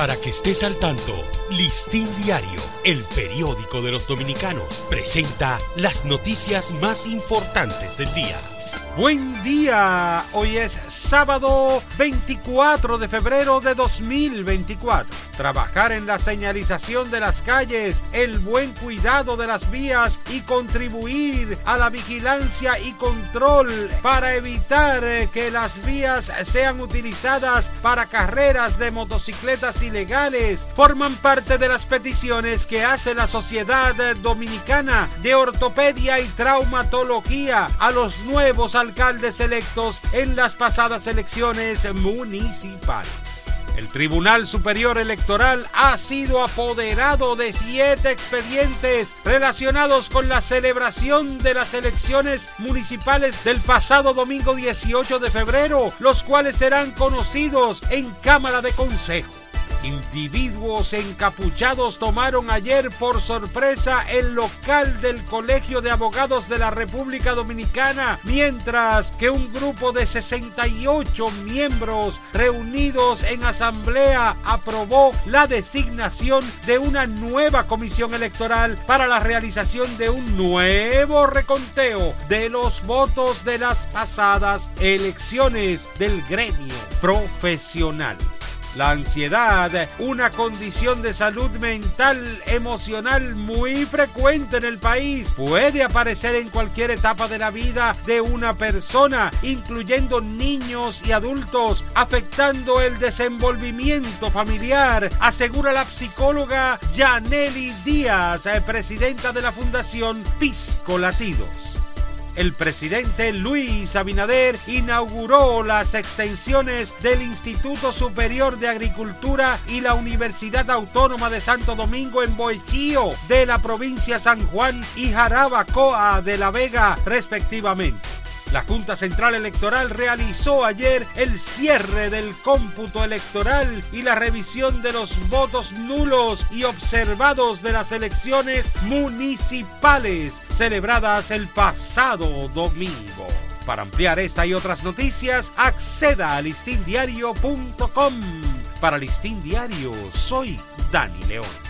Para que estés al tanto, Listín Diario, el periódico de los dominicanos, presenta las noticias más importantes del día. Buen día, hoy es sábado 24 de febrero de 2024 trabajar en la señalización de las calles, el buen cuidado de las vías y contribuir a la vigilancia y control para evitar eh, que las vías sean utilizadas para carreras de motocicletas ilegales forman parte de las peticiones que hace la Sociedad Dominicana de Ortopedia y Traumatología a los nuevos alcaldes electos en las pasadas elecciones municipales. El Tribunal Superior Electoral ha sido apoderado de siete expedientes relacionados con la celebración de las elecciones municipales del pasado domingo 18 de febrero, los cuales serán conocidos en Cámara de Consejo. Individuos encapuchados tomaron ayer por sorpresa el local del Colegio de Abogados de la República Dominicana, mientras que un grupo de 68 miembros reunidos en asamblea aprobó la designación de una nueva comisión electoral para la realización de un nuevo reconteo de los votos de las pasadas elecciones del gremio profesional. La ansiedad, una condición de salud mental, emocional muy frecuente en el país, puede aparecer en cualquier etapa de la vida de una persona, incluyendo niños y adultos, afectando el desenvolvimiento familiar, asegura la psicóloga Janely Díaz, eh, presidenta de la Fundación Pisco Latidos el presidente Luis Abinader inauguró las extensiones del Instituto Superior de Agricultura y la Universidad Autónoma de Santo Domingo en Boechío de la provincia San Juan y Jarabacoa de la Vega respectivamente. La Junta Central Electoral realizó ayer el cierre del cómputo electoral y la revisión de los votos nulos y observados de las elecciones municipales celebradas el pasado domingo. Para ampliar esta y otras noticias, acceda a listindiario.com. Para Listín Diario, soy Dani León.